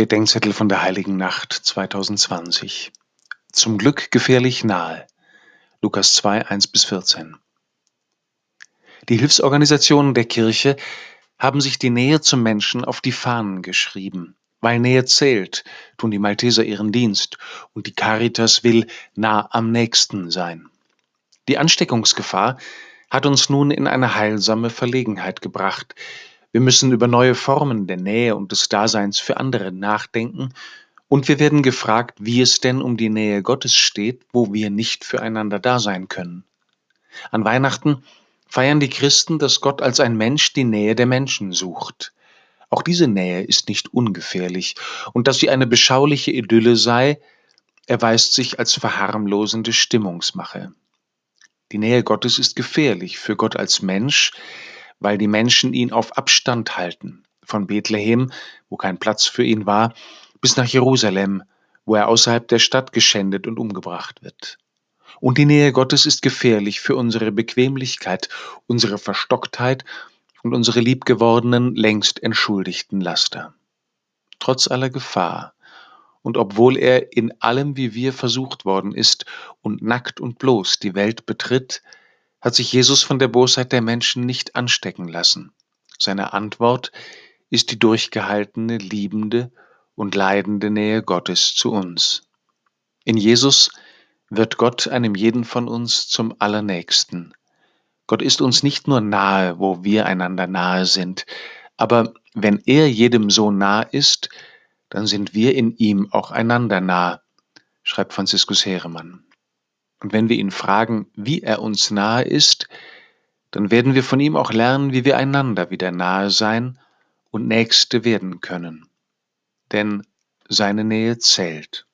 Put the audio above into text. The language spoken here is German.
Bedenkzettel von der Heiligen Nacht 2020. Zum Glück gefährlich nahe. Lukas 2, 1 bis 14. Die Hilfsorganisationen der Kirche haben sich die Nähe zum Menschen auf die Fahnen geschrieben. Weil Nähe zählt, tun die Malteser ihren Dienst und die Caritas will nah am nächsten sein. Die Ansteckungsgefahr hat uns nun in eine heilsame Verlegenheit gebracht. Wir müssen über neue Formen der Nähe und des Daseins für andere nachdenken und wir werden gefragt, wie es denn um die Nähe Gottes steht, wo wir nicht füreinander da sein können. An Weihnachten feiern die Christen, dass Gott als ein Mensch die Nähe der Menschen sucht. Auch diese Nähe ist nicht ungefährlich, und dass sie eine beschauliche Idylle sei, erweist sich als verharmlosende Stimmungsmache. Die Nähe Gottes ist gefährlich für Gott als Mensch, weil die Menschen ihn auf Abstand halten, von Bethlehem, wo kein Platz für ihn war, bis nach Jerusalem, wo er außerhalb der Stadt geschändet und umgebracht wird. Und die Nähe Gottes ist gefährlich für unsere Bequemlichkeit, unsere Verstocktheit und unsere liebgewordenen, längst entschuldigten Laster. Trotz aller Gefahr und obwohl er in allem wie wir versucht worden ist und nackt und bloß die Welt betritt, hat sich Jesus von der Bosheit der Menschen nicht anstecken lassen. Seine Antwort ist die durchgehaltene, liebende und leidende Nähe Gottes zu uns. In Jesus wird Gott einem jeden von uns zum Allernächsten. Gott ist uns nicht nur nahe, wo wir einander nahe sind, aber wenn er jedem so nah ist, dann sind wir in ihm auch einander nah, schreibt Franziskus Heeremann. Und wenn wir ihn fragen, wie er uns nahe ist, dann werden wir von ihm auch lernen, wie wir einander wieder nahe sein und Nächste werden können. Denn seine Nähe zählt.